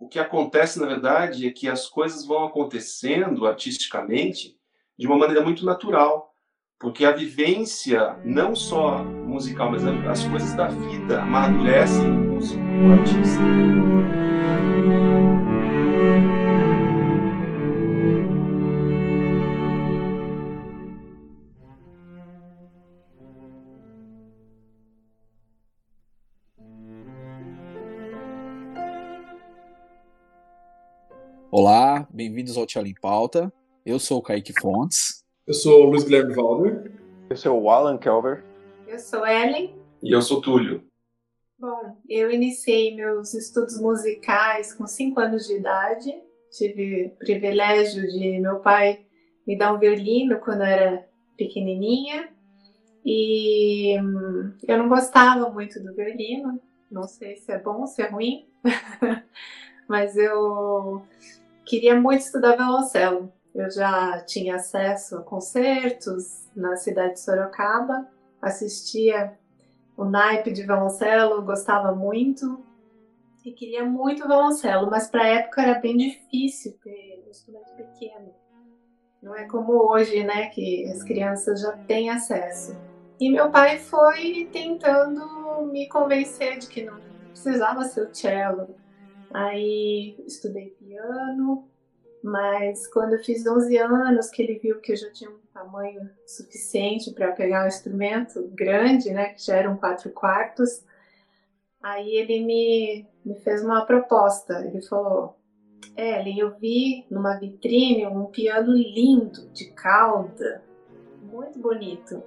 o que acontece, na verdade, é que as coisas vão acontecendo artisticamente de uma maneira muito natural, porque a vivência, não só musical, mas as coisas da vida amadurecem o artista. Bem-vindos ao Tchau em Pauta. Eu sou o Kaique Fontes. Eu sou o Luiz Guilherme Valder. Eu sou o Alan Kelver. Eu sou Ellen. E eu sou Túlio. Bom, eu iniciei meus estudos musicais com 5 anos de idade. Tive o privilégio de meu pai me dar um violino quando eu era pequenininha. E hum, eu não gostava muito do violino. Não sei se é bom ou se é ruim. Mas eu queria muito estudar violoncelo. Eu já tinha acesso a concertos na cidade de Sorocaba, assistia o naipe de violoncelo, gostava muito e queria muito violoncelo, mas para a época era bem difícil ter um instrumento pequeno. Não é como hoje, né, que as crianças já têm acesso. E meu pai foi tentando me convencer de que não precisava ser o cello, Aí estudei piano, mas quando eu fiz 11 anos, que ele viu que eu já tinha um tamanho suficiente para pegar um instrumento grande, né, que já eram quatro quartos, aí ele me, me fez uma proposta. Ele falou: Ellen, eu vi numa vitrine um piano lindo, de cauda, muito bonito.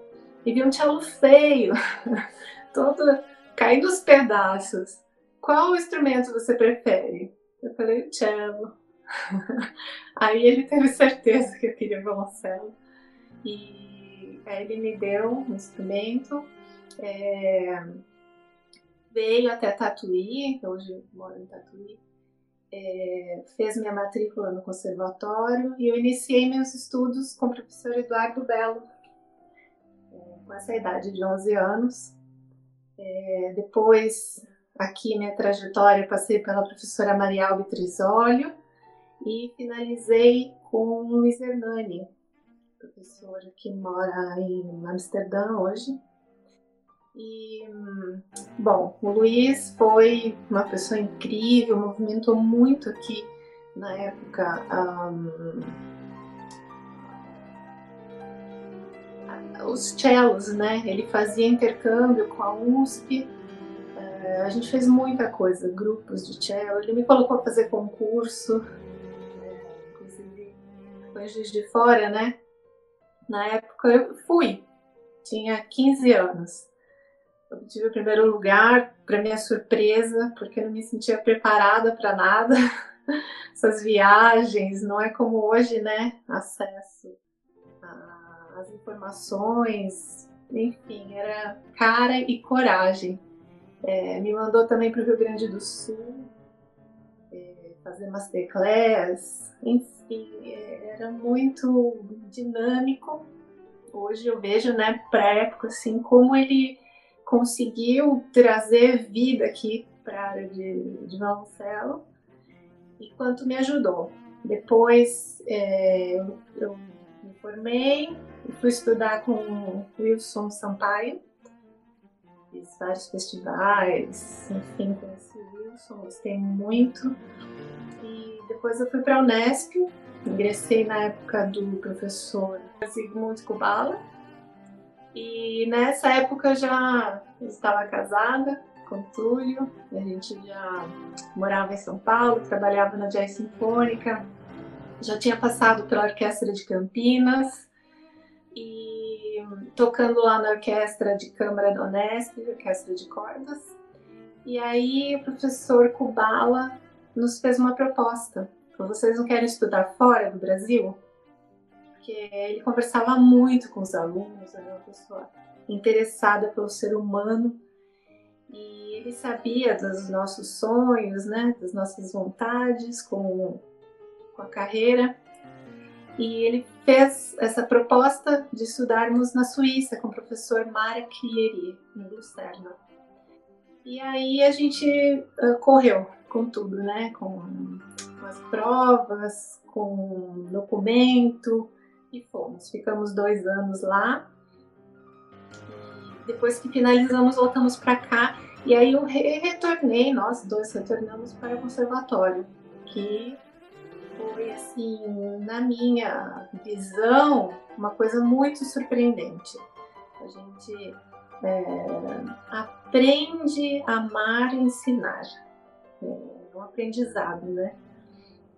E vi um cello feio, todo caindo aos pedaços qual instrumento você prefere? Eu falei, cello. Aí ele teve certeza que eu queria violoncelo. E aí ele me deu um instrumento. É, veio até Tatuí, hoje moro em Tatuí. É, fez minha matrícula no conservatório e eu iniciei meus estudos com o professor Eduardo Belo, é, com essa idade de 11 anos. É, depois aqui minha trajetória, passei pela professora Maria Albi Trisólio e finalizei com o Luiz Hernani, professor que mora em Amsterdã hoje. E, bom, o Luiz foi uma pessoa incrível, movimentou muito aqui na época um, os cellos, né? Ele fazia intercâmbio com a USP a gente fez muita coisa, grupos de cello. Ele me colocou a fazer concurso, é, inclusive Juiz de Fora, né? Na época eu fui, tinha 15 anos. Tive o primeiro lugar, para minha surpresa, porque eu não me sentia preparada para nada. Essas viagens, não é como hoje, né? Acesso às informações, enfim, era cara e coragem. É, me mandou também para o Rio Grande do Sul é, fazer masterclass, enfim, é, era muito dinâmico. Hoje eu vejo, né, para a época, assim, como ele conseguiu trazer vida aqui para a área de, de e quanto me ajudou. Depois é, eu, eu me formei e fui estudar com Wilson Sampaio, fiz vários festivais, enfim, conheci o Wilson, gostei muito. E depois eu fui para a Unesp, ingressei na época do professor Zygmunt Kubala. E nessa época já estava casada com o Túlio, a gente já morava em São Paulo, trabalhava na Jazz Sinfônica, já tinha passado pela Orquestra de Campinas e tocando lá na orquestra de câmara da Unesp, orquestra de cordas. E aí o professor Kubala nos fez uma proposta. Vocês não querem estudar fora do Brasil? Porque ele conversava muito com os alunos, era uma pessoa interessada pelo ser humano. E ele sabia dos nossos sonhos, né, das nossas vontades com, com a carreira. E ele fez essa proposta de estudarmos na Suíça com o professor Marek Lieri, em Lucerna. E aí a gente uh, correu, com tudo, né? Com, com as provas, com documento e fomos. Ficamos dois anos lá. Depois que finalizamos, voltamos para cá e aí eu re retornei, nós dois retornamos para o conservatório, que foi assim, na minha visão, uma coisa muito surpreendente. A gente é, aprende a amar e ensinar. É um aprendizado, né?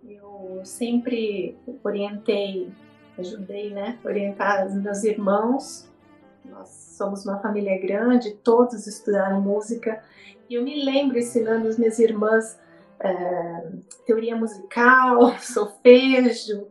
Eu sempre orientei, ajudei, né? Orientar os meus irmãos. Nós somos uma família grande, todos estudaram música. E eu me lembro ensinando as minhas irmãs é, teoria musical, solfejo,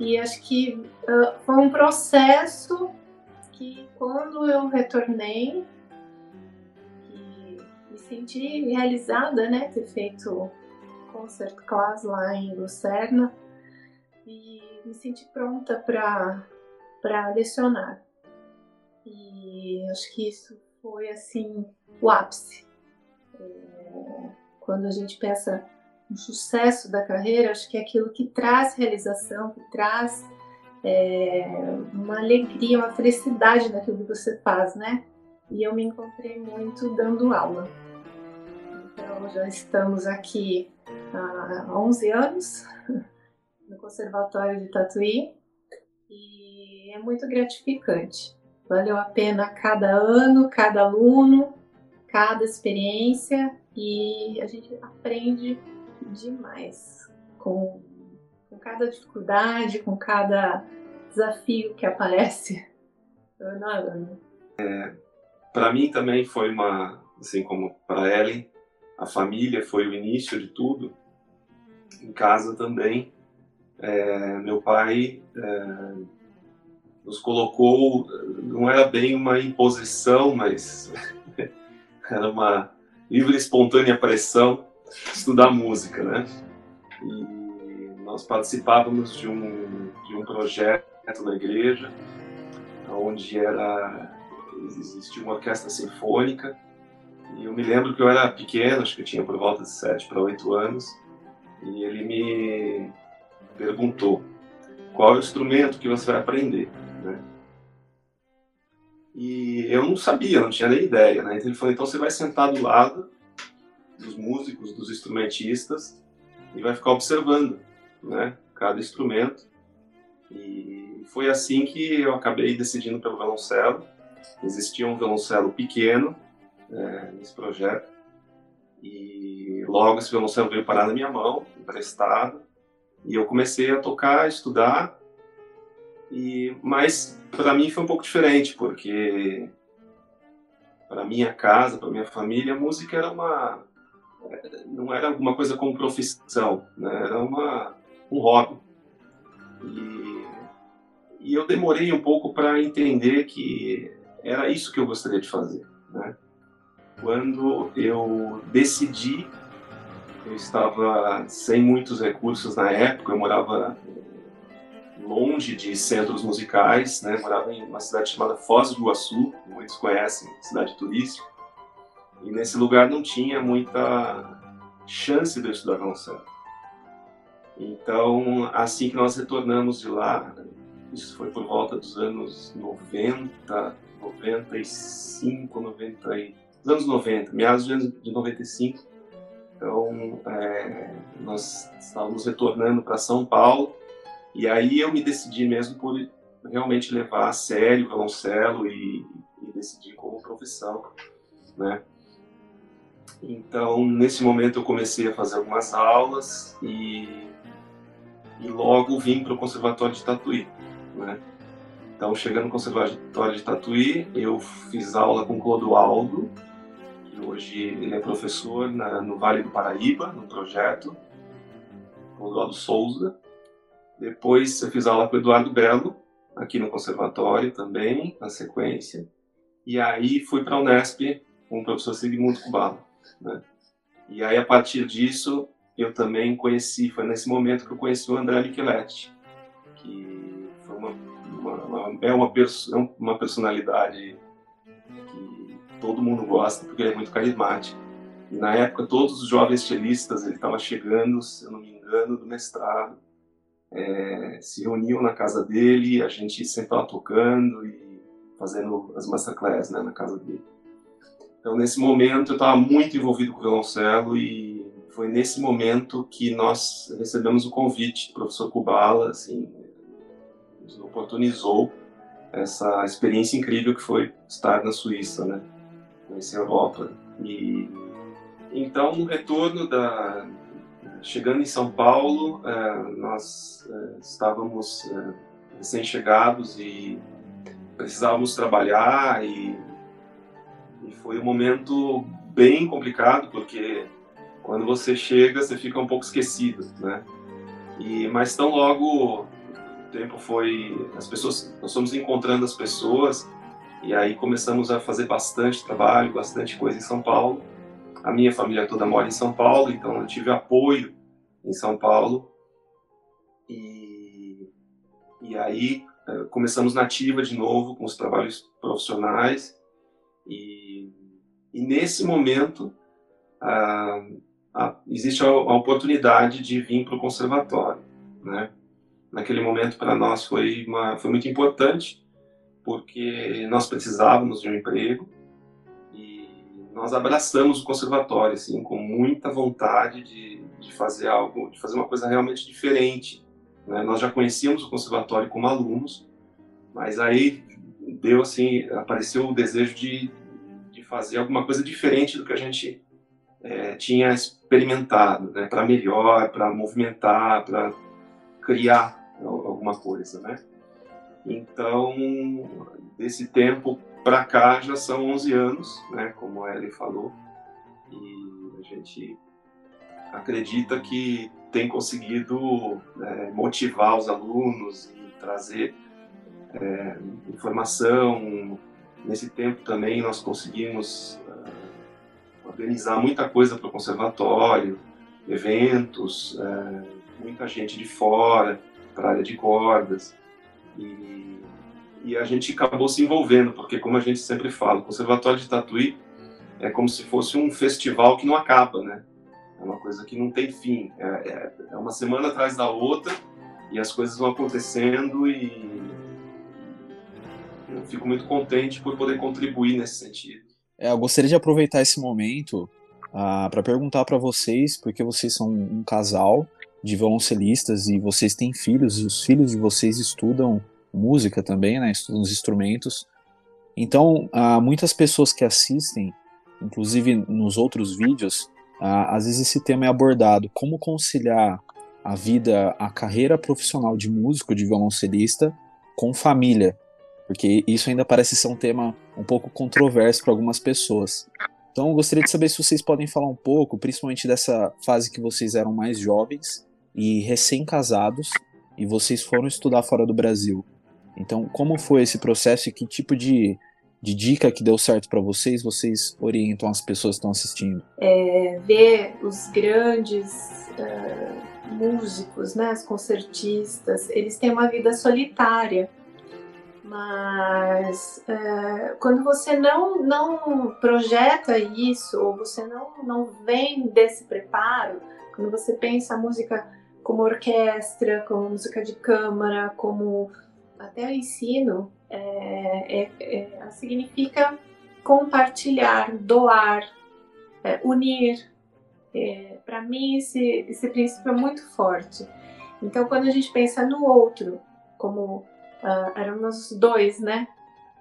E acho que uh, foi um processo que quando eu retornei, me senti realizada, né, ter feito concert class lá em Lucerna e me senti pronta para lecionar. E acho que isso foi assim o ápice. É, quando a gente pensa um sucesso da carreira, acho que é aquilo que traz realização, que traz é, uma alegria, uma felicidade naquilo que você faz, né? E eu me encontrei muito dando aula. Então já estamos aqui há 11 anos no Conservatório de Tatuí e é muito gratificante. Valeu a pena cada ano, cada aluno, cada experiência e a gente aprende demais com, com cada dificuldade, com cada desafio que aparece ano a ano. É, para mim também foi uma, assim como para Ellen, a família foi o início de tudo. Em casa também, é, meu pai é, nos colocou, não era bem uma imposição, mas era uma livre e espontânea pressão estudar música, né? E nós participávamos de um, de um projeto na igreja, onde era existia uma orquestra sinfônica, e eu me lembro que eu era pequeno, acho que eu tinha por volta de 7 para 8 anos, e ele me perguntou qual é o instrumento que você vai aprender, né? E eu não sabia, não tinha nem ideia, né? Então ele falou, então você vai sentar do lado dos músicos, dos instrumentistas e vai ficar observando, né, cada instrumento. E foi assim que eu acabei decidindo pelo violoncelo. Existia um violoncelo pequeno é, nesse projeto e logo esse violoncelo veio parar na minha mão, emprestado, e eu comecei a tocar, a estudar. E mas para mim foi um pouco diferente porque para minha casa, para minha família, a música era uma não era alguma coisa como profissão, né? era uma, um hobby. E, e eu demorei um pouco para entender que era isso que eu gostaria de fazer. Né? Quando eu decidi, eu estava sem muitos recursos na época, eu morava longe de centros musicais, né? morava em uma cidade chamada Foz do Iguaçu, muitos conhecem, cidade turística e nesse lugar não tinha muita chance de eu estudar violoncelo. Então, assim que nós retornamos de lá, isso foi por volta dos anos 90, 95, 90, dos anos 90, meados de 95. Então, é, nós estávamos retornando para São Paulo e aí eu me decidi mesmo por realmente levar a sério o violoncelo e, e decidir como profissão, né? Então, nesse momento, eu comecei a fazer algumas aulas e, e logo vim para o Conservatório de Tatuí. Né? Então, chegando no Conservatório de Tatuí, eu fiz aula com Clodoaldo, hoje ele é professor na, no Vale do Paraíba, no projeto, Clodoaldo Souza. Depois, eu fiz aula com o Eduardo Belo, aqui no Conservatório também, na sequência. E aí, fui para a Unesp com o professor Sigmundo Cubalo. Né? E aí, a partir disso, eu também conheci, foi nesse momento que eu conheci o André Micheletti, que uma, uma, uma é uma, é uma personalidade todo mundo gosta, porque ele é muito carismático. E na época, todos os jovens chelistas, ele estava chegando, se eu não me engano, do mestrado, é, se reuniam na casa dele, a gente sempre estava tocando e fazendo as masterclass né, na casa dele. Então, nesse momento, eu estava muito envolvido com o violoncelo e foi nesse momento que nós recebemos o convite do professor Kubala, assim, nos oportunizou essa experiência incrível que foi estar na Suíça, né, Europa. E então, no retorno da chegando em São Paulo, é, nós é, estávamos é, recém-chegados e precisávamos trabalhar e e foi um momento bem complicado, porque quando você chega, você fica um pouco esquecido, né? E, mas tão logo o tempo foi... As pessoas... Nós fomos encontrando as pessoas e aí começamos a fazer bastante trabalho, bastante coisa em São Paulo. A minha família toda mora em São Paulo, então eu tive apoio em São Paulo. E, e aí eh, começamos na ativa de novo com os trabalhos profissionais e, e nesse momento a, a, existe a, a, oportunidade de vir para o conservatório, né? Naquele momento para nós foi uma, foi muito importante porque nós precisávamos de um emprego e nós abraçamos o conservatório assim com muita vontade de, de fazer algo, de fazer uma coisa realmente diferente. Né? Nós já conhecíamos o conservatório como alunos, mas aí deu assim, apareceu o desejo de, de fazer alguma coisa diferente do que a gente é, tinha experimentado, né, para melhor, para movimentar, para criar alguma coisa, né? Então, desse tempo para cá já são 11 anos, né, como a Ellie falou, e a gente acredita que tem conseguido é, motivar os alunos e trazer é, informação. Nesse tempo também nós conseguimos uh, organizar muita coisa para o conservatório, eventos, uh, muita gente de fora, para a área de cordas. E, e a gente acabou se envolvendo, porque como a gente sempre fala, o Conservatório de Tatuí é como se fosse um festival que não acaba, né? É uma coisa que não tem fim. É, é, é uma semana atrás da outra e as coisas vão acontecendo e eu fico muito contente por poder contribuir nesse sentido. É, eu gostaria de aproveitar esse momento ah, para perguntar para vocês, porque vocês são um casal de violoncelistas e vocês têm filhos, e os filhos de vocês estudam música também, né? Estudam os instrumentos. Então, uh, muitas pessoas que assistem, inclusive nos outros vídeos, às vezes esse tema é abordado: como conciliar a vida, a carreira profissional de músico, de violoncelista, com família porque isso ainda parece ser um tema um pouco controverso para algumas pessoas. Então, eu gostaria de saber se vocês podem falar um pouco, principalmente dessa fase que vocês eram mais jovens e recém-casados e vocês foram estudar fora do Brasil. Então, como foi esse processo e que tipo de, de dica que deu certo para vocês, vocês orientam as pessoas que estão assistindo? É, ver os grandes uh, músicos, né, os concertistas, eles têm uma vida solitária. Mas é, quando você não, não projeta isso, ou você não, não vem desse preparo, quando você pensa a música como orquestra, como música de câmara, como até ensino, é, é, é significa compartilhar, doar, é, unir. É, Para mim, esse, esse princípio é muito forte. Então, quando a gente pensa no outro como uh, éramos dois, né?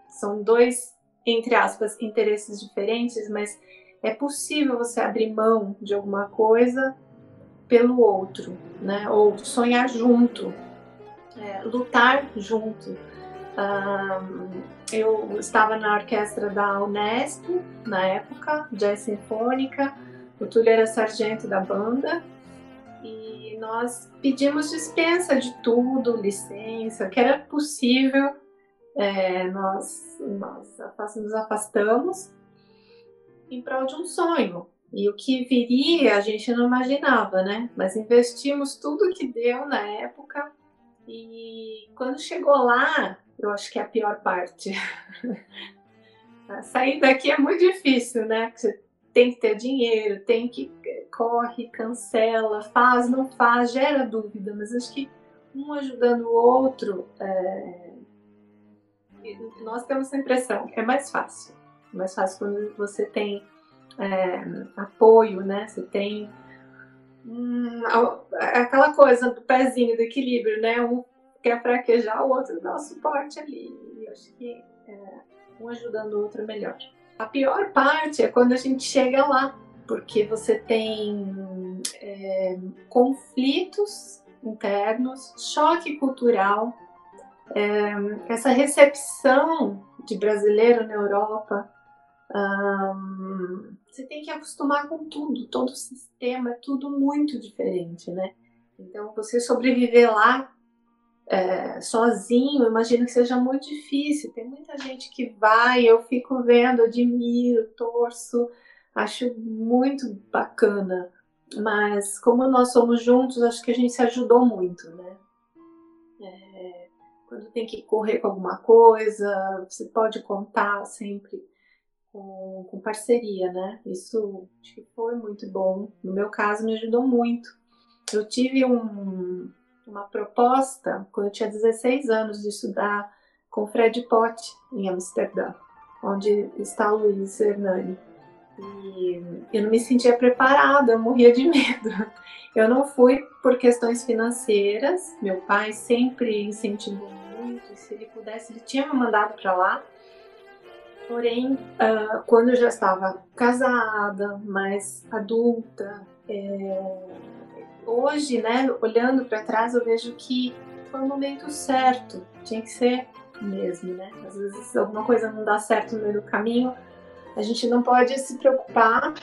São dois, entre aspas, interesses diferentes, mas é possível você abrir mão de alguma coisa pelo outro, né? Ou sonhar junto, é, lutar junto. Uh, eu estava na orquestra da Unesp na época, jazz sinfônica. O Túlio era sargento da banda nós pedimos dispensa de tudo, licença, que era possível, é, nós, nós nos afastamos em prol de um sonho, E o que viria a gente não imaginava, né? Mas investimos tudo que deu na época e quando chegou lá, eu acho que é a pior parte. Sair daqui é muito difícil, né? Você tem que ter dinheiro, tem que corre, cancela, faz, não faz, gera dúvida, mas acho que um ajudando o outro, é... nós temos a impressão que é mais fácil. É mais fácil quando você tem é, apoio, né? Você tem hum, aquela coisa do pezinho, do equilíbrio, né? Um quer fraquejar, o outro dá o suporte ali. Eu acho que é, um ajudando o outro é melhor. A pior parte é quando a gente chega lá, porque você tem é, conflitos internos, choque cultural, é, essa recepção de brasileiro na Europa. Você tem que acostumar com tudo, todo o sistema, é tudo muito diferente, né? Então, você sobreviver lá é, sozinho, imagino que seja muito difícil. Tem muita gente que vai, eu fico vendo, admiro, torço, acho muito bacana. Mas como nós somos juntos, acho que a gente se ajudou muito, né? É, quando tem que correr com alguma coisa, você pode contar sempre com, com parceria, né? Isso acho que foi muito bom. No meu caso, me ajudou muito. Eu tive um, uma proposta, quando eu tinha 16 anos, de estudar com Fred Pott em Amsterdã, onde está Luiz Hernani. E eu não me sentia preparada, eu morria de medo. Eu não fui por questões financeiras, meu pai sempre incentivou muito, se ele pudesse, ele tinha me mandado para lá. Porém, uh, quando já estava casada, mais adulta, é, hoje, né, olhando para trás, eu vejo que foi o momento certo, tinha que ser mesmo, né? Às vezes alguma coisa não dá certo no meio do caminho, a gente não pode se preocupar,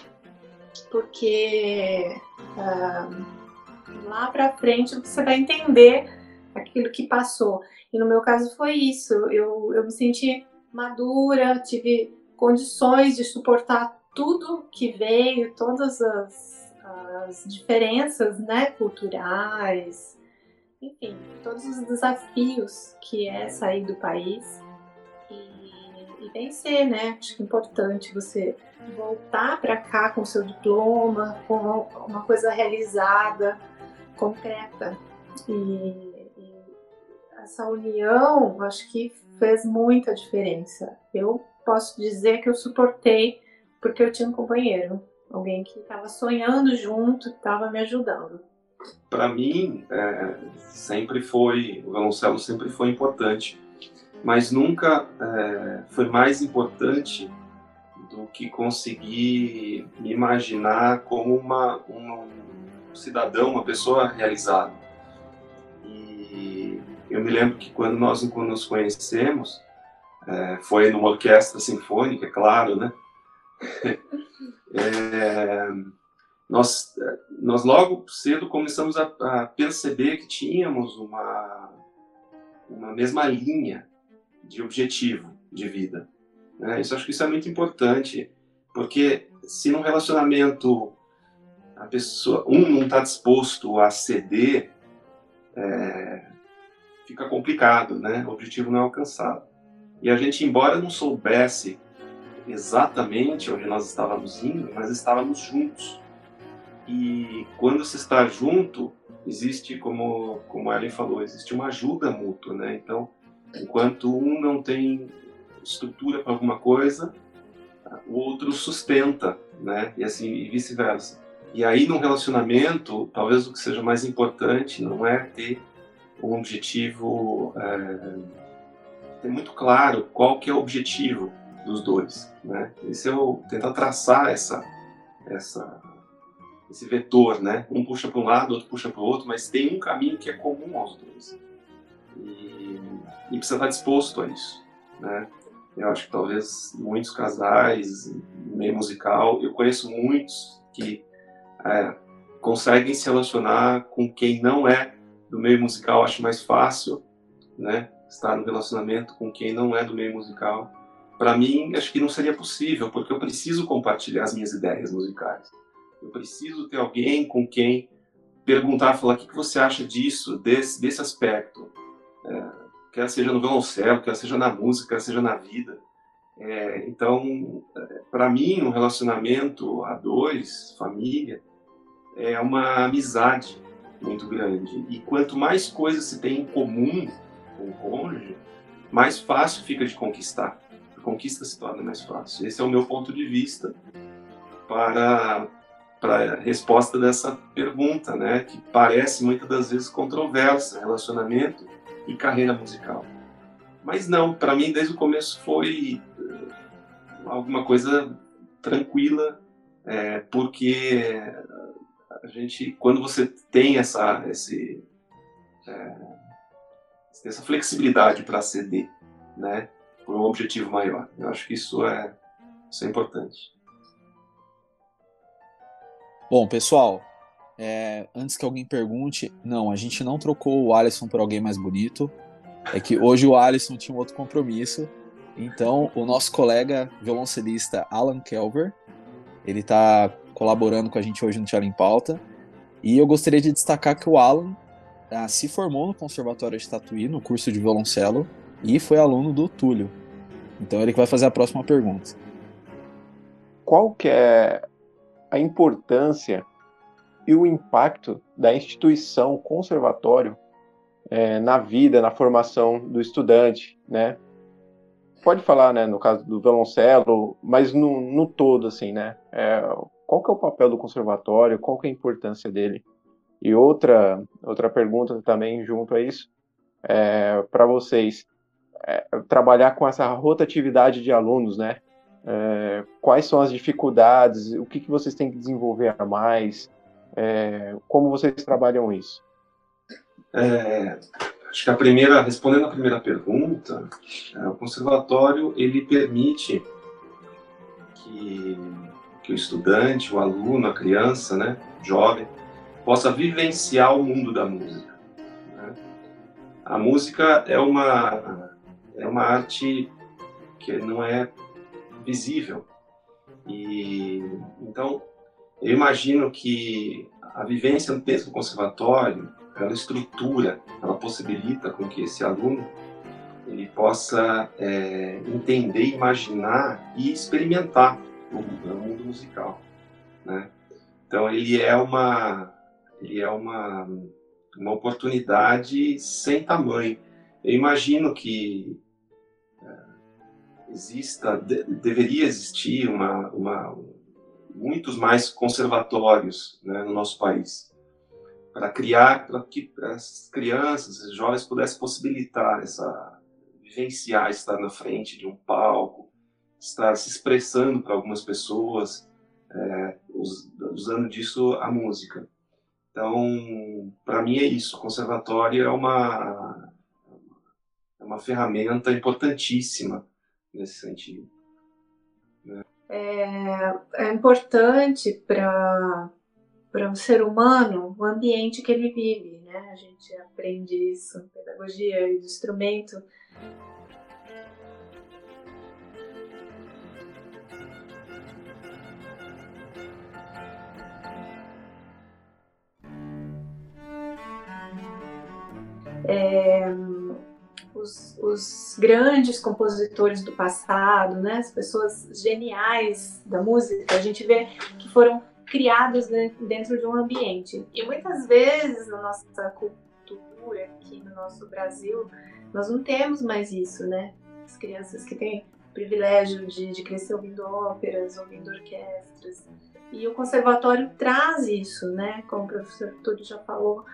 porque uh, lá para frente você vai entender aquilo que passou. E no meu caso foi isso, eu, eu me senti madura, tive condições de suportar tudo que veio, todas as as diferenças né, culturais, enfim, todos os desafios que é sair do país e, e vencer, né? Acho que é importante você voltar para cá com seu diploma, com uma coisa realizada, concreta. E, e essa união, acho que fez muita diferença. Eu posso dizer que eu suportei porque eu tinha um companheiro alguém que estava sonhando junto, estava me ajudando. Para mim, é, sempre foi, o violoncelo sempre foi importante, mas nunca é, foi mais importante do que conseguir me imaginar como uma, uma, um cidadão, uma pessoa realizada. E eu me lembro que quando nós nos conhecemos, é, foi numa orquestra sinfônica, é claro, né? é, nós, nós logo cedo começamos a, a, perceber que tínhamos uma, uma mesma linha de objetivo de vida. Né? Isso acho que isso é muito importante, porque se num relacionamento a pessoa um não está disposto a ceder, é, fica complicado, né? O objetivo não é alcançado. E a gente, embora não soubesse exatamente onde nós estávamos indo, mas estávamos juntos. E quando se está junto, existe, como, como a Ellen falou, existe uma ajuda mútua, né? Então, enquanto um não tem estrutura para alguma coisa, o outro sustenta, né? E assim, e vice-versa. E aí, num relacionamento, talvez o que seja mais importante não é ter um objetivo, é, ter muito claro qual que é o objetivo, dos dois, né? Esse é o tentar traçar essa essa esse vetor, né? Um puxa para um lado, outro puxa para o outro, mas tem um caminho que é comum aos dois. E, e precisa estar disposto a isso, né? Eu acho que talvez muitos casais, meio musical, eu conheço muitos que é, conseguem se relacionar com quem não é do meio musical, acho mais fácil, né? Estar no relacionamento com quem não é do meio musical para mim, acho que não seria possível, porque eu preciso compartilhar as minhas ideias musicais. Eu preciso ter alguém com quem perguntar, falar o que, que você acha disso, desse, desse aspecto. É, quer seja no violoncelo, quer seja na música, quer seja na vida. É, então, para mim, um relacionamento a dois, família, é uma amizade muito grande. E quanto mais coisas se tem em comum com o cônjuge, mais fácil fica de conquistar. A conquista se torna mais fácil. Esse é o meu ponto de vista para, para a resposta dessa pergunta, né? que parece muitas das vezes controversa, relacionamento e carreira musical. Mas não, para mim desde o começo foi eh, alguma coisa tranquila, é, porque a gente, quando você tem essa, esse, é, essa flexibilidade para ceder, né, por um objetivo maior, eu acho que isso é, isso é importante. Bom, pessoal, é, antes que alguém pergunte, não, a gente não trocou o Alisson por alguém mais bonito. É que hoje o Alisson tinha um outro compromisso. Então, o nosso colega violoncelista Alan Kelver, ele está colaborando com a gente hoje no Tchau em Pauta. E eu gostaria de destacar que o Alan ah, se formou no Conservatório de Tatuí, no curso de violoncelo, e foi aluno do Túlio. Então ele que vai fazer a próxima pergunta. Qual que é a importância e o impacto da instituição conservatório é, na vida, na formação do estudante, né? Pode falar, né, no caso do violoncelo, mas no, no todo, assim, né? É, qual que é o papel do conservatório? Qual que é a importância dele? E outra outra pergunta também junto a isso, é, para vocês, é, trabalhar com essa rotatividade de alunos, né? É, quais são as dificuldades? O que, que vocês têm que desenvolver a mais? É, como vocês trabalham isso? É, acho que a primeira, respondendo a primeira pergunta, é, o conservatório ele permite que, que o estudante, o aluno, a criança, né, jovem, possa vivenciar o mundo da música. Né? A música é uma é uma arte que não é visível e então eu imagino que a vivência dentro do conservatório ela estrutura, ela possibilita com que esse aluno ele possa é, entender, imaginar e experimentar o, o mundo musical, né? Então ele é uma ele é uma uma oportunidade sem tamanho. Eu imagino que é, exista de, deveria existir uma, uma muitos mais conservatórios né, no nosso país para criar, para que as crianças, os jovens pudessem possibilitar essa, vivenciar, estar na frente de um palco, estar se expressando para algumas pessoas, é, usando disso a música. Então, para mim é isso. O conservatório é uma, é uma ferramenta importantíssima nesse sentido. Né? É, é importante para para um ser humano o ambiente que ele vive, né? A gente aprende isso, pedagogia e instrumento. Os, os, grandes compositores do passado, né, as pessoas geniais da música, a gente vê que foram criados dentro de um ambiente. E muitas vezes na nossa cultura, aqui no nosso Brasil, nós não temos mais isso, né? As crianças que têm privilégio de, de crescer ouvindo óperas, ouvindo orquestras. E o conservatório traz isso, né? Como o professor Túlio já falou,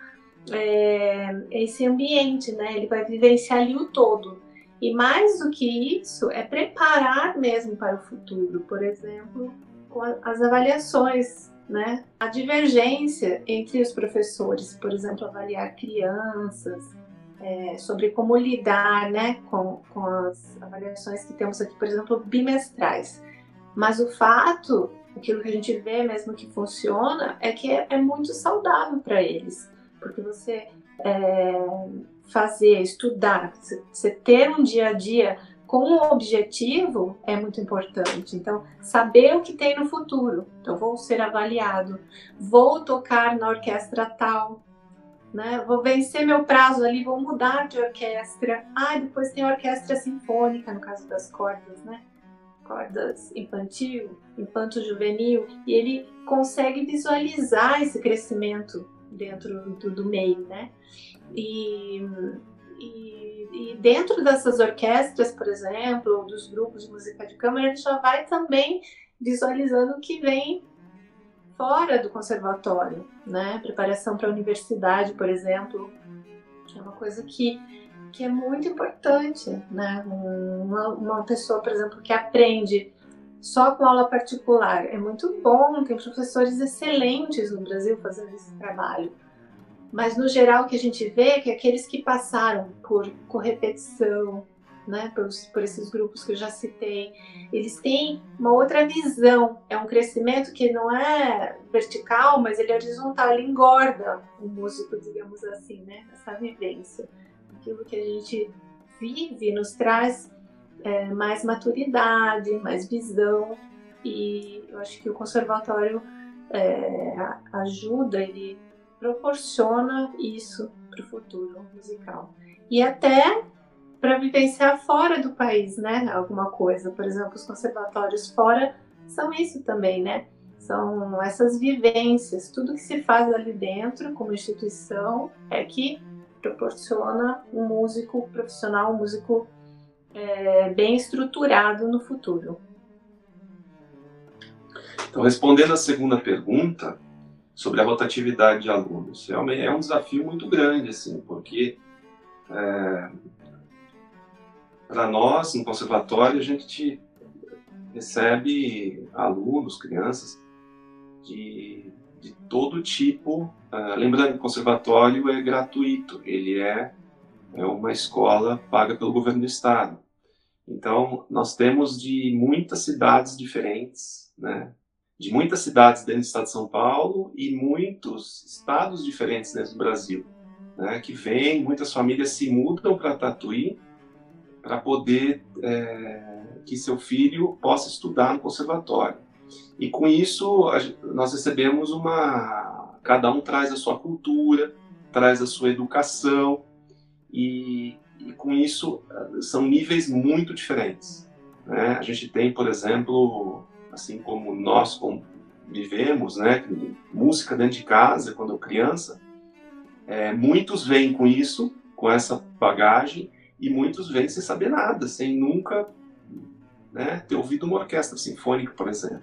é, esse ambiente, né? Ele vai vivenciar ali o todo. E mais do que isso, é preparar mesmo para o futuro. Por exemplo, com as avaliações, né? A divergência entre os professores, por exemplo, avaliar crianças, é, sobre como lidar né, com, com as avaliações que temos aqui, por exemplo, bimestrais. Mas o fato, aquilo que a gente vê mesmo que funciona, é que é, é muito saudável para eles, porque você é, fazer, estudar, você ter um dia a dia com o objetivo é muito importante. Então, saber o que tem no futuro. Então, vou ser avaliado, vou tocar na orquestra tal, né? Vou vencer meu prazo ali, vou mudar de orquestra. Ah, depois tem orquestra sinfônica, no caso das cordas, né? Cordas infantil, infanto-juvenil, e ele consegue visualizar esse crescimento dentro do, do meio, né? E, e, e, dentro dessas orquestras, por exemplo, ou dos grupos de música de câmara, ele já vai também visualizando o que vem fora do conservatório, né? Preparação para a universidade, por exemplo, é uma coisa que, que é muito importante, né? Uma, uma pessoa, por exemplo, que aprende só com aula particular é muito bom, tem professores excelentes no Brasil fazendo esse trabalho. Mas no geral o que a gente vê é que aqueles que passaram por correpetição, né, por, por, esses grupos que eu já citei, eles têm uma outra visão. É um crescimento que não é vertical, mas ele é horizontal, ele engorda o músico, digamos assim, né, essa vivência. Aquilo que a gente vive nos traz é, mais maturidade, mais visão, e eu acho que o conservatório é, ajuda, ele proporciona isso para o futuro musical. E até para vivenciar fora do país, né? Alguma coisa. Por exemplo, os conservatórios fora são isso também, né? São essas vivências, tudo que se faz ali dentro, como instituição, é que proporciona um músico profissional, um músico é, bem estruturado no futuro. Então, respondendo a segunda pergunta sobre a rotatividade de alunos, realmente é um desafio muito grande, assim, porque é, para nós, no conservatório, a gente recebe alunos, crianças de, de todo tipo. Uh, lembrando que o conservatório é gratuito, ele é, é uma escola paga pelo governo do estado. Então, nós temos de muitas cidades diferentes, né? de muitas cidades dentro do estado de São Paulo e muitos estados diferentes dentro do Brasil, né? que vêm, muitas famílias se mudam para Tatuí para poder é, que seu filho possa estudar no conservatório. E com isso nós recebemos uma, cada um traz a sua cultura, traz a sua educação e, e com isso são níveis muito diferentes. Né? A gente tem, por exemplo, assim como nós vivemos, né, música dentro de casa quando eu criança, é, muitos vêm com isso, com essa bagagem e muitos vêm sem saber nada, sem nunca né, ter ouvido uma orquestra sinfônica, por exemplo.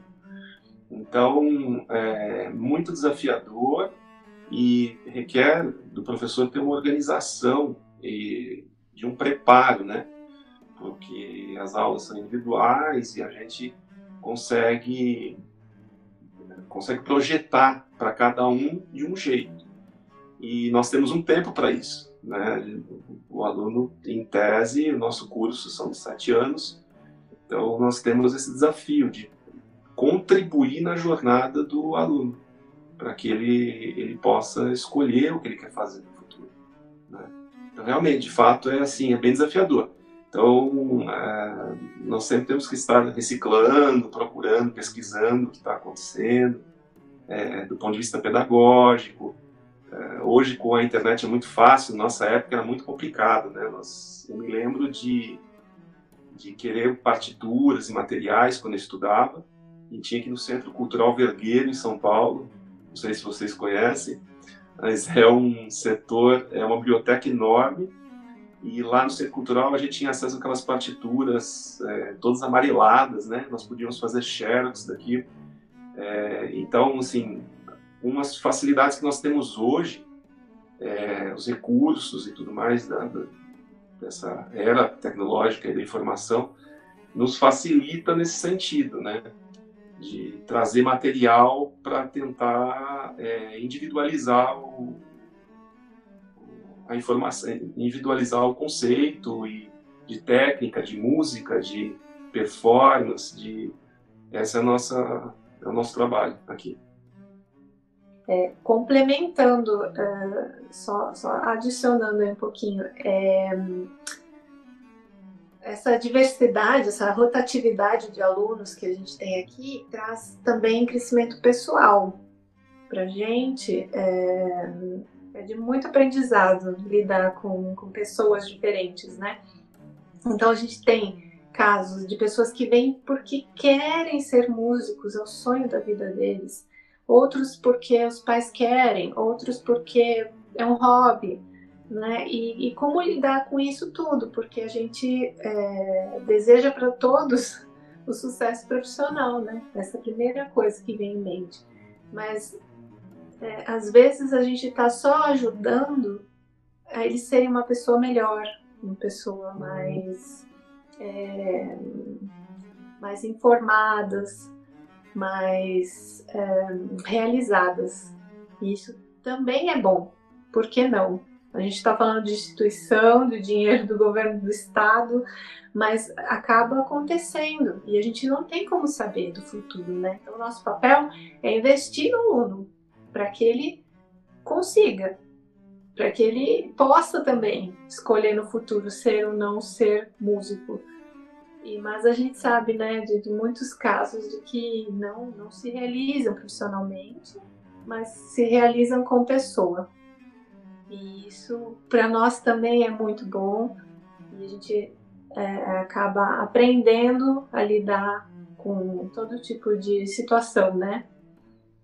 Então, é muito desafiador e requer do professor ter uma organização e de um preparo, né? Porque as aulas são individuais e a gente consegue consegue projetar para cada um de um jeito. E nós temos um tempo para isso. Né? O aluno, em tese, o nosso curso são de sete anos, então nós temos esse desafio de contribuir na jornada do aluno, para que ele, ele possa escolher o que ele quer fazer no? Então, realmente, de fato, é assim, é bem desafiador. Então, é, nós sempre temos que estar reciclando, procurando, pesquisando o que está acontecendo, é, do ponto de vista pedagógico, é, hoje com a internet é muito fácil, nossa época era muito complicado, né? Nós, eu me lembro de, de querer partituras e materiais quando eu estudava e tinha ir no Centro Cultural Vergueiro em São Paulo, não sei se vocês conhecem, mas é um setor, é uma biblioteca enorme e lá no Centro Cultural a gente tinha acesso àquelas partituras é, todas amareladas, né? Nós podíamos fazer xerox daqui. É, então, assim, umas facilidades que nós temos hoje, é, os recursos e tudo mais da, da, dessa era tecnológica e da informação, nos facilita nesse sentido, né? De trazer material para tentar é, individualizar o, a informação, individualizar o conceito e de técnica, de música, de performance, de essa é a nossa é o nosso trabalho aqui. É, complementando, é, só, só, adicionando um pouquinho, é, essa diversidade, essa rotatividade de alunos que a gente tem aqui traz também crescimento pessoal para gente. É, é, de muito aprendizado lidar com, com pessoas diferentes, né? Então a gente tem casos de pessoas que vêm porque querem ser músicos, é o sonho da vida deles. Outros porque os pais querem, outros porque é um hobby né? E, e, como lidar com isso tudo, porque a gente é, deseja para todos o sucesso profissional, né? Essa é primeira coisa que vem em mente. Mas é, às vezes a gente está só ajudando a eles serem uma pessoa melhor, uma pessoa mais é, mais informadas, mais é, realizadas. E isso também é bom. Por que não? A gente está falando de instituição, de dinheiro do governo do estado, mas acaba acontecendo e a gente não tem como saber do futuro, né? Então, nosso papel é investir no aluno para que ele consiga, para que ele possa também escolher no futuro ser ou não ser músico. E, mas a gente sabe, né, de, de muitos casos de que não, não se realizam profissionalmente, mas se realizam com pessoa. E isso para nós também é muito bom e a gente é, acaba aprendendo a lidar com todo tipo de situação, né?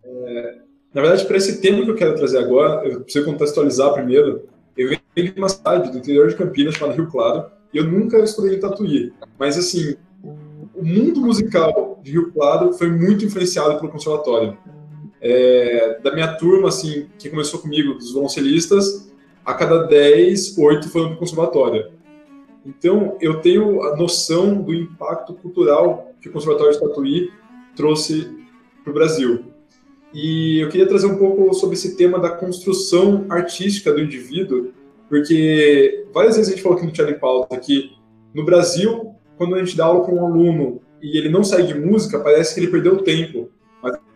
É, na verdade, para esse tema que eu quero trazer agora, eu preciso contextualizar primeiro. Eu venho de uma cidade do interior de Campinas chamada Rio Claro e eu nunca estudei Tatuí. Mas, assim, o mundo musical de Rio Claro foi muito influenciado pelo conservatório. É, da minha turma, assim, que começou comigo, dos violoncelistas, a cada 10, 8 foram para o conservatório. Então, eu tenho a noção do impacto cultural que o Conservatório de Tatuí trouxe para o Brasil. E eu queria trazer um pouco sobre esse tema da construção artística do indivíduo, porque várias vezes a gente falou aqui no Tchau em Pauta que no Brasil, quando a gente dá aula com um aluno e ele não de música, parece que ele perdeu tempo.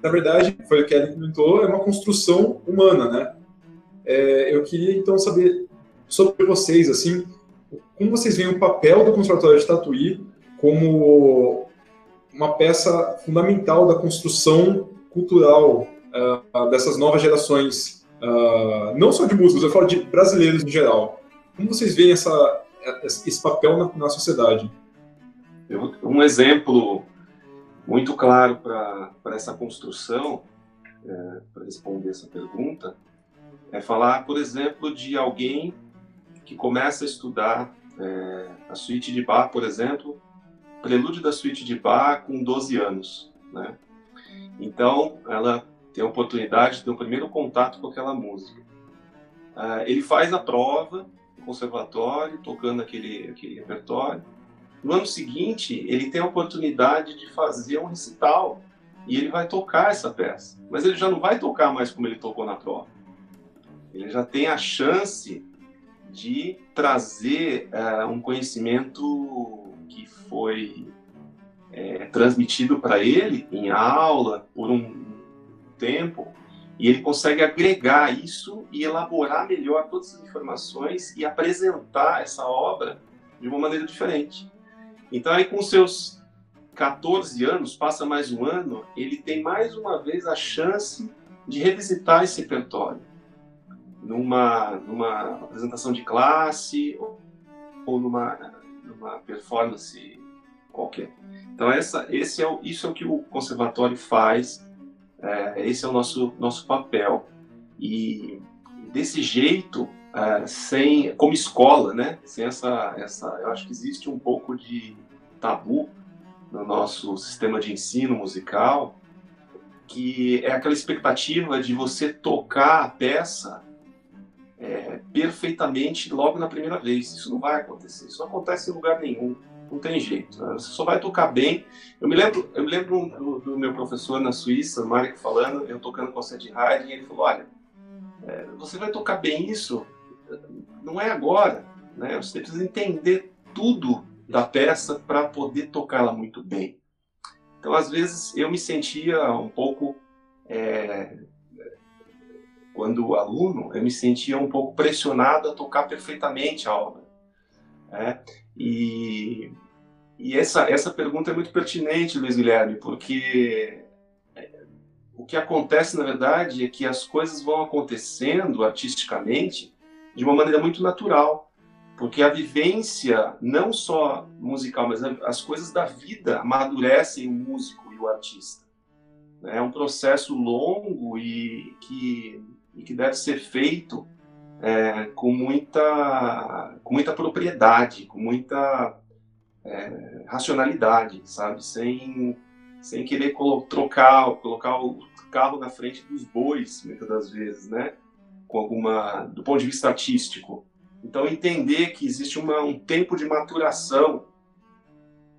Na verdade, foi o que ele comentou, é uma construção humana, né? É, eu queria, então, saber sobre vocês, assim, como vocês veem o papel do Conservatório de Tatuí como uma peça fundamental da construção cultural uh, dessas novas gerações, uh, não só de músicos, eu falo de brasileiros em geral. Como vocês veem essa, esse papel na, na sociedade? Um exemplo muito claro para essa construção, é, para responder essa pergunta, é falar, por exemplo, de alguém que começa a estudar é, a suíte de Bach, por exemplo, prelúdio da suíte de Bach com 12 anos, né? Então, ela tem a oportunidade de ter um primeiro contato com aquela música. Uh, ele faz a prova no conservatório, tocando aquele, aquele repertório. No ano seguinte, ele tem a oportunidade de fazer um recital e ele vai tocar essa peça. Mas ele já não vai tocar mais como ele tocou na prova. Ele já tem a chance de trazer uh, um conhecimento que foi é, transmitido para ele em aula por um tempo e ele consegue agregar isso e elaborar melhor todas as informações e apresentar essa obra de uma maneira diferente. Então aí com seus 14 anos, passa mais um ano, ele tem mais uma vez a chance de revisitar esse repertório numa, numa apresentação de classe ou, numa, numa performance qualquer. Então essa, esse é o, isso é o que o conservatório faz é, esse é o nosso, nosso papel. E desse jeito, é, sem, como escola, né? Sem essa, essa, eu acho que existe um pouco de tabu no nosso sistema de ensino musical, que é aquela expectativa de você tocar a peça é, perfeitamente logo na primeira vez. Isso não vai acontecer. Isso não acontece em lugar nenhum não tem jeito. Né? Você só vai tocar bem. Eu me lembro, eu me lembro do, do meu professor na Suíça, Marek, falando, eu tocando com de Haydn, e ele falou: olha, é, você vai tocar bem isso, não é agora, né? Você precisa entender tudo da peça para poder tocá-la muito bem. Então, às vezes, eu me sentia um pouco é, quando aluno, eu me sentia um pouco pressionado a tocar perfeitamente a obra É, e e essa, essa pergunta é muito pertinente, Luiz Guilherme, porque o que acontece, na verdade, é que as coisas vão acontecendo artisticamente de uma maneira muito natural. Porque a vivência, não só musical, mas as coisas da vida amadurecem o músico e o artista. É um processo longo e que, e que deve ser feito é, com, muita, com muita propriedade, com muita é, racionalidade, sabe? Sem, sem querer trocar, colocar o carro na frente dos bois, muitas das vezes, né? Com alguma, do ponto de vista artístico. Então, entender que existe uma, um tempo de maturação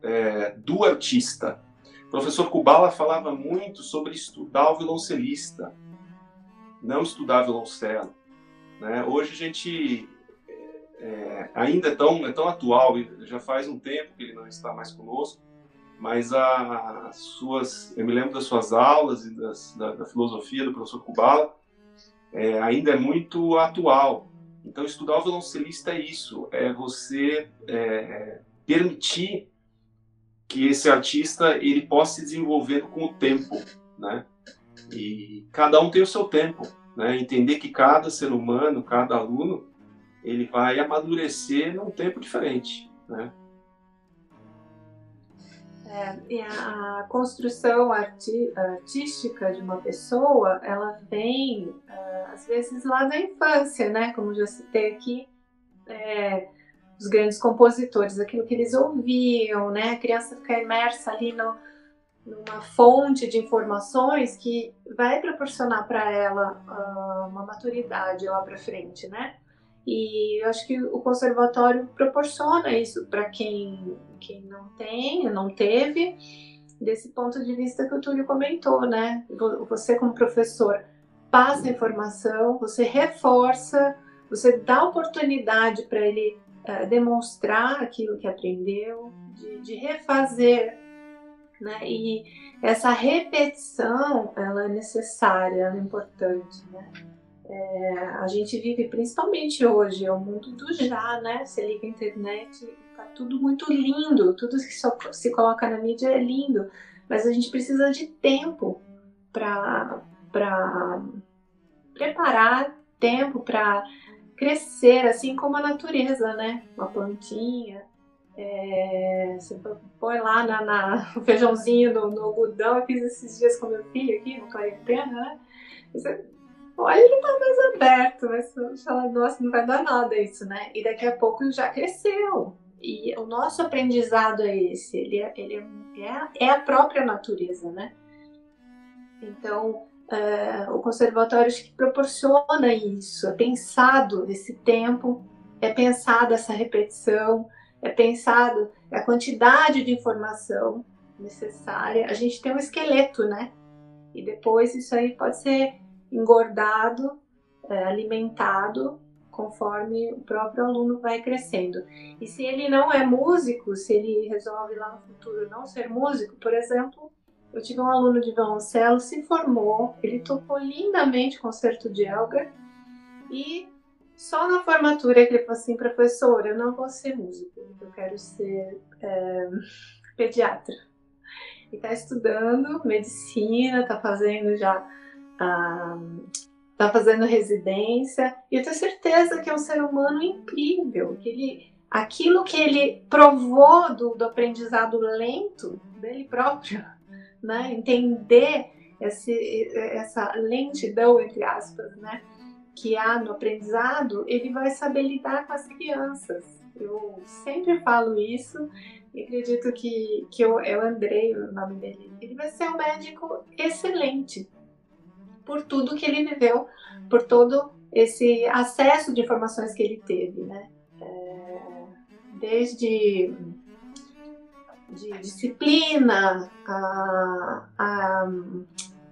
é, do artista. O professor Kubala falava muito sobre estudar o violoncelista, não estudar violoncelo. Né? Hoje a gente é, ainda é tão, é tão atual, já faz um tempo que ele não está mais conosco, mas as suas, eu me lembro das suas aulas e das, da, da, filosofia do professor Kubala, é, ainda é muito atual. Então, estudar o violoncelista é isso, é você é, permitir que esse artista ele possa se desenvolver com o tempo, né? E cada um tem o seu tempo, né? Entender que cada ser humano, cada aluno ele vai amadurecer num tempo diferente, né? É, e a, a construção arti artística de uma pessoa, ela vem, uh, às vezes, lá da infância, né? Como já citei aqui, é, os grandes compositores, aquilo que eles ouviam, né? A criança fica imersa ali no, numa fonte de informações que vai proporcionar para ela uh, uma maturidade lá para frente, né? E eu acho que o conservatório proporciona isso para quem, quem não tem, não teve, desse ponto de vista que o Túlio comentou, né? Você, como professor, passa informação, você reforça, você dá oportunidade para ele uh, demonstrar aquilo que aprendeu, de, de refazer, né? E essa repetição, ela é necessária, ela é importante, né? É, a gente vive principalmente hoje, é o mundo do já, né? Você liga a internet tá tudo muito lindo, tudo que se coloca na mídia é lindo, mas a gente precisa de tempo para preparar, tempo para crescer, assim como a natureza, né? Uma plantinha, é, você põe lá na, na, feijãozinho no, no algodão, eu fiz esses dias com meu filho aqui, no quarentena, né? Você Olha, ele tá mais aberto, mas fala, nossa, não vai dar nada isso, né? E daqui a pouco já cresceu. E o nosso aprendizado é esse, ele é, ele é, é a própria natureza, né? Então, é, o conservatório acho que proporciona isso, é pensado esse tempo, é pensado essa repetição, é pensado a quantidade de informação necessária. A gente tem um esqueleto, né? E depois isso aí pode ser engordado, é, alimentado conforme o próprio aluno vai crescendo. E se ele não é músico, se ele resolve lá no futuro não ser músico, por exemplo, eu tive um aluno de violoncelo, se formou, ele tocou lindamente concerto de Elgar e só na formatura que ele falou assim, professor, eu não vou ser músico, eu quero ser é, pediatra. E está estudando medicina, está fazendo já está fazendo residência, e eu tenho certeza que é um ser humano incrível, que ele, aquilo que ele provou do, do aprendizado lento dele próprio, né? entender esse, essa lentidão, entre aspas, né? que há no aprendizado, ele vai saber lidar com as crianças. Eu sempre falo isso e acredito que, que eu, é o Andrei, o nome dele. Ele vai ser um médico excelente, por tudo que ele viveu, por todo esse acesso de informações que ele teve, né? É, desde de disciplina, a, a,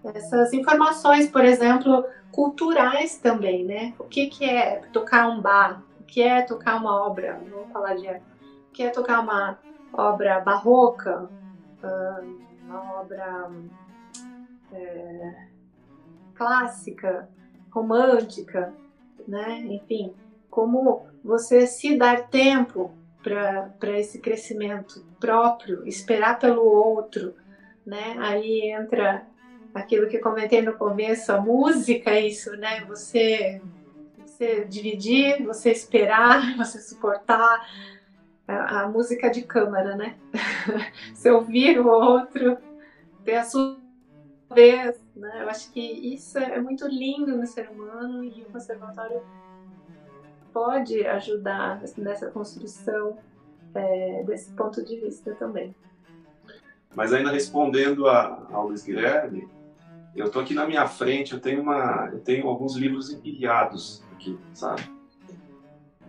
essas informações, por exemplo, culturais também, né? O que, que é tocar um bar? O que é tocar uma obra? Vamos falar de o que é tocar uma obra barroca, uma obra é, clássica, romântica, né? Enfim, como você se dar tempo para esse crescimento próprio, esperar pelo outro, né? Aí entra aquilo que comentei no começo, a música, isso, né? Você, você dividir, você esperar, você suportar. A, a música de câmara, né? você ouvir o outro, ter a sua vez, né? Eu acho que isso é muito lindo no ser humano e o conservatório pode ajudar nessa construção é, desse ponto de vista também. Mas ainda respondendo a, ao Luiz Guilherme, eu estou aqui na minha frente, eu tenho, uma, eu tenho alguns livros empilhados aqui, sabe?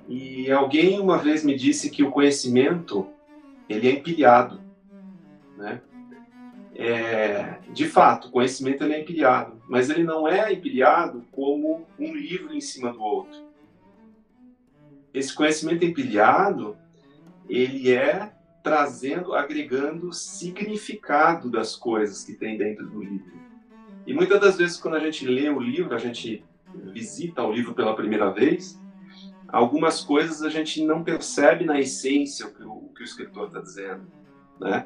E alguém uma vez me disse que o conhecimento ele é empilhado, né? É, de fato, o conhecimento ele é empilhado, mas ele não é empilhado como um livro em cima do outro. Esse conhecimento empilhado, ele é trazendo, agregando significado das coisas que tem dentro do livro. E muitas das vezes, quando a gente lê o livro, a gente visita o livro pela primeira vez, algumas coisas a gente não percebe na essência o que o, o, que o escritor está dizendo, né?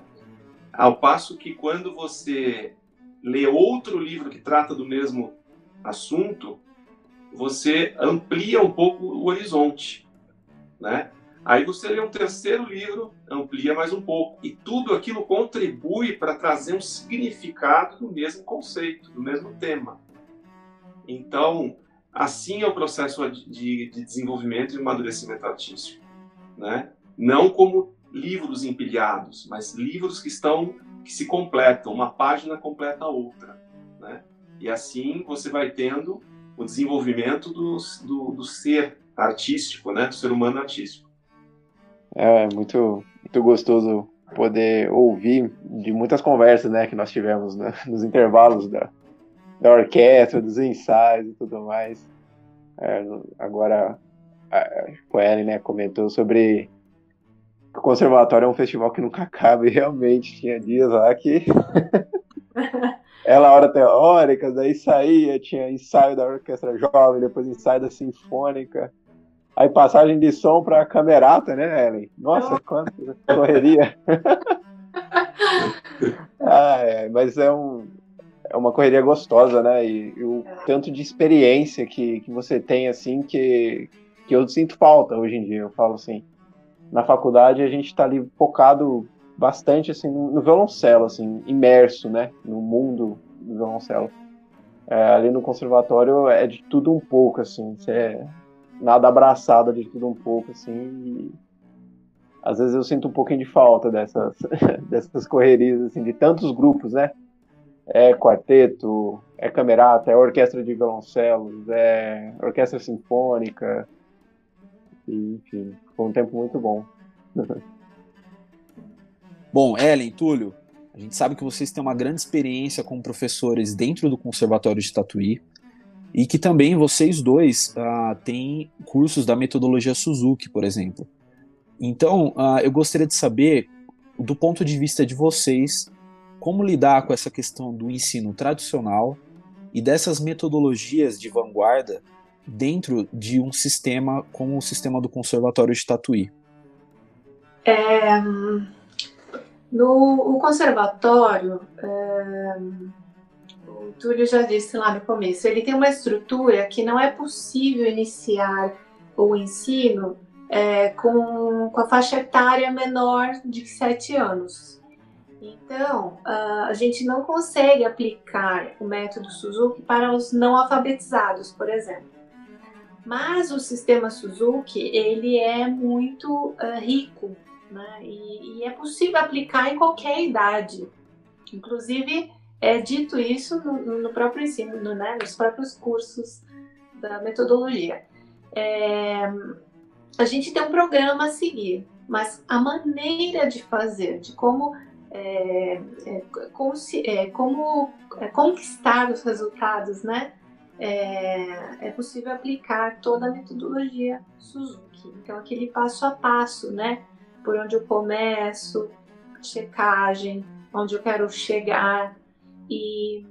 Ao passo que quando você lê outro livro que trata do mesmo assunto, você amplia um pouco o horizonte, né? Aí você lê um terceiro livro, amplia mais um pouco. E tudo aquilo contribui para trazer um significado do mesmo conceito, do mesmo tema. Então, assim é o processo de, de desenvolvimento e amadurecimento artístico. Né? Não como livros empilhados, mas livros que estão que se completam, uma página completa a outra. Né? E assim você vai tendo o desenvolvimento do, do, do ser artístico, né? do ser humano artístico. É muito, muito gostoso poder ouvir de muitas conversas né, que nós tivemos né, nos intervalos da, da orquestra, dos ensaios e tudo mais. É, agora, a Ellen né, comentou sobre o conservatório é um festival que nunca acaba, e realmente tinha dias lá que ela hora teórica, daí saía, tinha ensaio da orquestra jovem, depois ensaio da sinfônica, Aí passagem de som para camerata, né, Ellen? Nossa, quanta correria! ah, é, mas é, um, é uma correria gostosa, né? E, e, o tanto de experiência que, que você tem, assim, que, que eu sinto falta hoje em dia. Eu falo assim, na faculdade a gente está ali focado bastante, assim, no, no, violoncelo, assim, imerso, né? No mundo do violoncelo. É, ali no conservatório é de tudo um pouco, assim. Você é, nada abraçada de tudo um pouco, assim. E às vezes eu sinto um pouquinho de falta dessas, dessas correrias, assim, de tantos grupos, né? É quarteto, é camerata, é orquestra de violoncelos, é orquestra sinfônica. E, enfim, foi um tempo muito bom. bom, Ellen, Túlio, a gente sabe que vocês têm uma grande experiência como professores dentro do Conservatório de Tatuí e que também vocês dois uh, têm cursos da metodologia Suzuki, por exemplo. Então, uh, eu gostaria de saber, do ponto de vista de vocês, como lidar com essa questão do ensino tradicional e dessas metodologias de vanguarda dentro de um sistema como o sistema do Conservatório de Tatuí. É, no o conservatório, é, o Túlio já disse lá no começo, ele tem uma estrutura que não é possível iniciar o ensino é, com, com a faixa etária menor de 7 anos. Então, a gente não consegue aplicar o método Suzuki para os não alfabetizados, por exemplo. Mas o sistema Suzuki, ele é muito uh, rico, né? E, e, é possível aplicar em qualquer idade. Inclusive, é dito isso no, no próprio ensino, no, né, nos próprios cursos da metodologia. É, a gente tem um programa a seguir, mas a maneira de fazer, de como, é, é, é como é, conquistar os resultados, né? É, é, possível aplicar toda a metodologia Suzuki. Então, aquele passo a passo, né? Por onde eu começo, checagem, onde eu quero chegar, e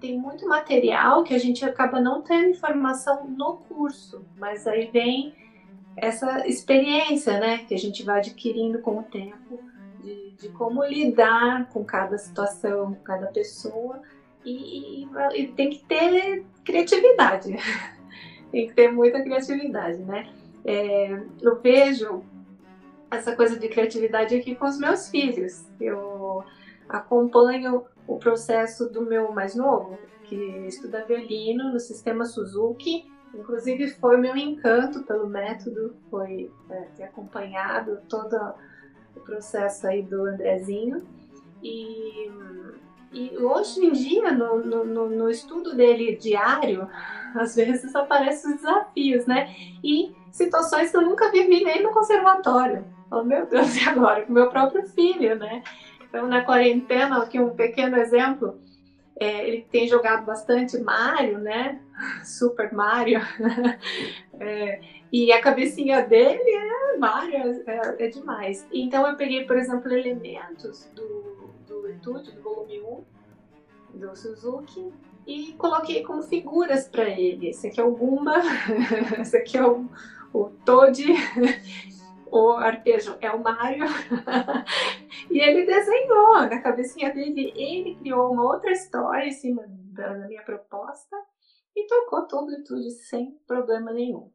tem muito material que a gente acaba não tendo informação no curso, mas aí vem essa experiência, né, que a gente vai adquirindo com o tempo, de, de como lidar com cada situação, com cada pessoa, e, e, tem que ter criatividade, tem que ter muita criatividade, né? É, eu vejo essa coisa de criatividade aqui com os meus filhos. Eu acompanho o processo do meu mais novo, que estuda violino no sistema Suzuki. Inclusive foi meu encanto pelo método, foi é, ter acompanhado todo o processo aí do Andrezinho. E, e hoje em dia, no, no, no estudo dele diário, às vezes aparecem os desafios, né? E situações que eu nunca vivi nem no conservatório. Oh, meu Deus, e agora? Com meu próprio filho, né? Então, na quarentena, aqui um pequeno exemplo, é, ele tem jogado bastante Mario, né? Super Mario. é, e a cabecinha dele é Mario, é, é, demais. Então, eu peguei, por exemplo, elementos do, do Etude, do volume 1, do Suzuki, e coloquei como figuras para ele. Esse aqui é o Gumba, esse aqui é o, o Toad, o arpejo é o Mário. e ele desenhou na cabecinha dele, ele criou uma outra história em cima da, minha proposta e tocou e tudo sem problema nenhum.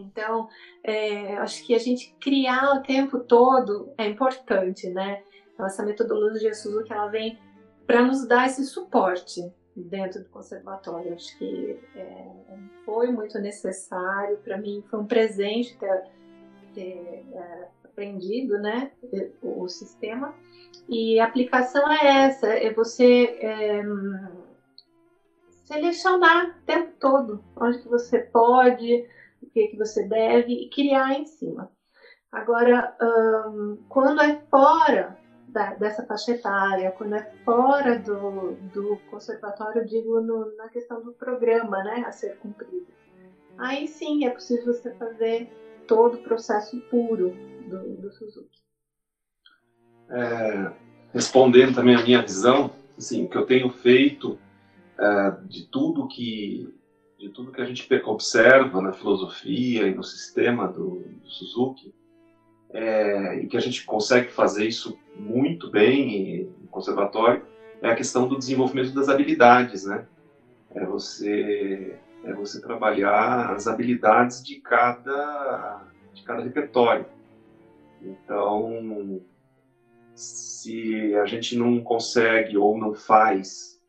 Então, é, acho que a gente criar o tempo todo é importante, né? Então, essa metodologia Suzuki ela vem para nos dar esse suporte dentro do conservatório. Acho que é, foi muito necessário para mim, foi um presente ter, ter é, aprendido, né, o, o, sistema. E a aplicação é essa, é você é, selecionar o tempo todo onde que você pode, o que que você deve e criar em cima. Agora, quando é fora da, dessa faixa etária, quando é fora do, do conservatório, digo no, na questão do programa né, a ser cumprido. Aí sim é possível você fazer todo o processo puro do, do Suzuki. É, respondendo também a minha visão, assim, que eu tenho feito é, de tudo que de tudo que a gente observa na filosofia e no sistema do, do Suzuki, é, e que a gente consegue fazer isso muito bem no conservatório, é a questão do desenvolvimento das habilidades, né? É você, é você trabalhar as habilidades de cada, de cada repertório. Então, se a gente não consegue ou não faz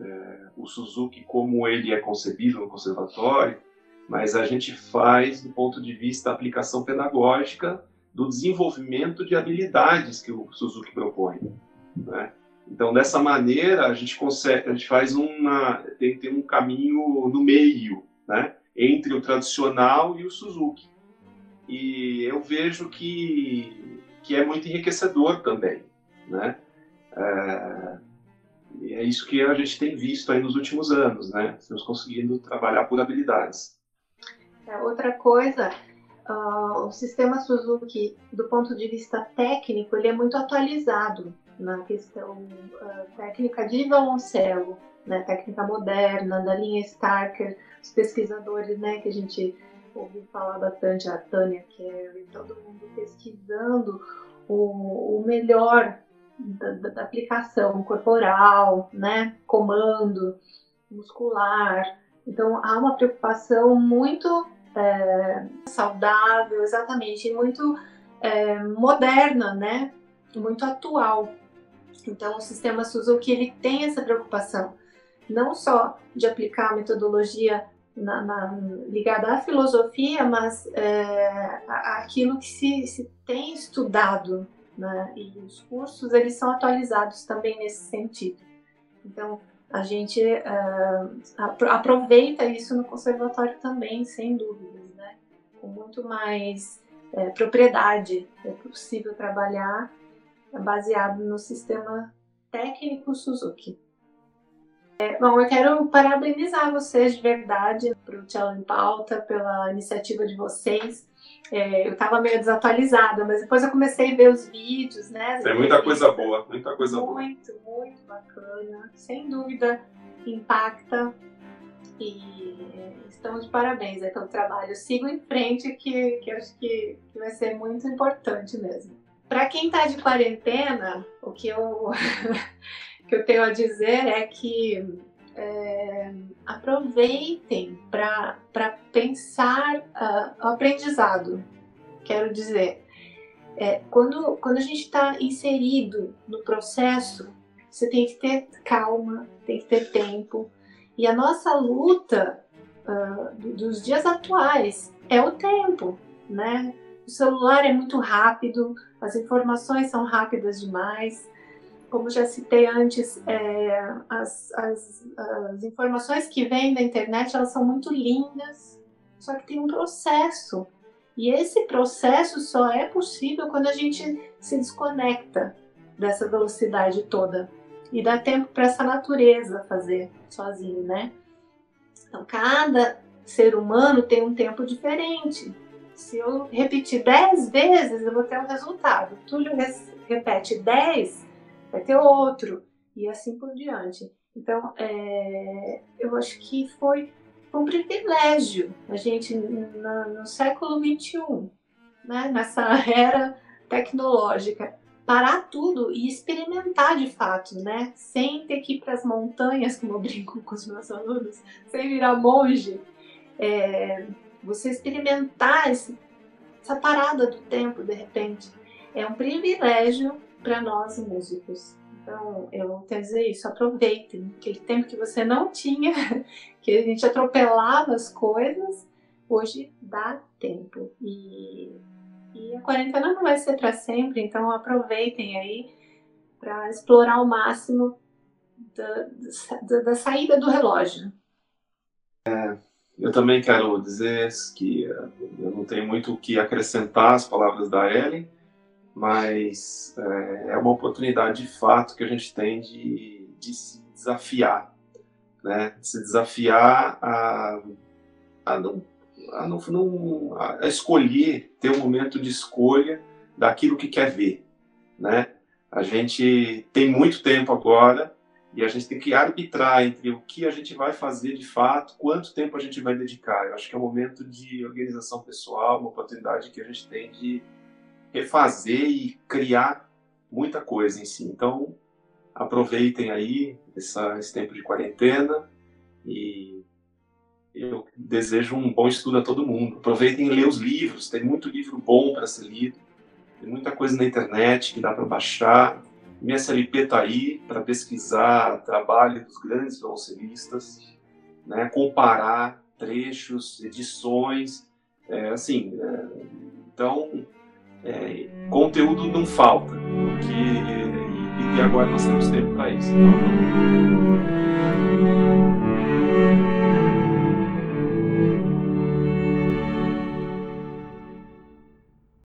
é, o Suzuki como ele é concebido no conservatório, mas a gente faz do ponto de vista da aplicação pedagógica do desenvolvimento de habilidades que o Suzuki propõe. Né? Então, dessa maneira, a gente consegue, a gente faz uma, tem, tem um caminho no meio, né? entre o tradicional e o Suzuki. E eu vejo que, que é muito enriquecedor também, né? É, é isso que a gente tem visto aí nos últimos anos, né? Estamos conseguindo trabalhar por habilidades. É, outra coisa Uh, o sistema Suzuki, do ponto de vista técnico, ele é muito atualizado na questão uh, técnica de violoncelo, né, técnica moderna, da linha Starker, os pesquisadores né, que a gente ouviu falar bastante, a Tânia Carey, todo mundo pesquisando o, o melhor da, da, aplicação corporal, né, comando, muscular. Então há uma preocupação muito é, saudável, exatamente, muito é, moderna, né? Muito atual. Então, o sistema Suzuki ele tem essa preocupação, não só de aplicar a metodologia na, na, ligada à filosofia, mas é, aquilo que se, se tem estudado, né? E os cursos eles são atualizados também nesse sentido. Então, a gente uh, aproveita isso no conservatório também, sem dúvidas, né? Com muito mais é, propriedade é possível trabalhar baseado no sistema técnico Suzuki. É, bom, eu quero parabenizar vocês de verdade para o Tchau em Pauta, pela iniciativa de vocês. É, eu estava meio desatualizada, mas depois eu comecei a ver os vídeos, né? Tem muita coisa boa, muita coisa muito, boa. Muito, muito bacana. Sem dúvida, impacta. E estão de parabéns aí pelo trabalho. Sigo em frente, que, que acho que, que vai ser muito importante mesmo. Para quem está de quarentena, o que eu, que eu tenho a dizer é que é, aproveitem para pensar uh, o aprendizado. Quero dizer, é, quando, quando a gente está inserido no processo, você tem que ter calma, tem que ter tempo. E a nossa luta uh, dos dias atuais é o tempo, né? O celular é muito rápido, as informações são rápidas demais. Como já citei antes, é, as, as, as informações que vêm da internet elas são muito lindas, só que tem um processo. E esse processo só é possível quando a gente se desconecta dessa velocidade toda e dá tempo para essa natureza fazer sozinho, né? Então, cada ser humano tem um tempo diferente. Se eu repetir 10 vezes, eu vou ter um resultado. Túlio repete 10, vai ter outro, e assim por diante. Então, é, eu acho que foi um privilégio a gente, no, no século XXI, né, nessa era tecnológica, parar tudo e experimentar de fato, né? Sem ter que ir para as montanhas, como eu brinco com os meus alunos, sem virar monge. É, você experimentar esse, essa parada do tempo, de repente, é um privilégio para nós músicos. Então, eu quero dizer isso, aproveitem aquele tempo que você não tinha, que a gente atropelava as coisas, hoje dá tempo. E e a quarentena não vai ser para sempre, então aproveitem aí para explorar o máximo da, da, da, saída do relógio. É, eu também quero dizer que eh, eu não tenho muito o que acrescentar às palavras da Ellen, mas é, é uma oportunidade de fato que a gente tem de, de se desafiar, né? Se desafiar a, a não a, não, a escolher, ter um momento de escolha daquilo que quer ver, né? A gente tem muito tempo agora e a gente tem que arbitrar entre o que a gente vai fazer de fato, quanto tempo a gente vai dedicar. Eu acho que é um momento de organização pessoal, uma oportunidade que a gente tem de refazer e criar muita coisa em si. Então, aproveitem aí essa, esse tempo de quarentena e eu desejo um bom estudo a todo mundo. Aproveitem e ler os livros, tem muito livro bom para ser lido, tem muita coisa na internet que dá para baixar. Minha SLP está aí para pesquisar trabalho dos grandes violoncelistas, né, comparar trechos, edições, é, assim, é, então é, conteúdo não falta, porque, e, e agora nós temos tempo para isso. Então,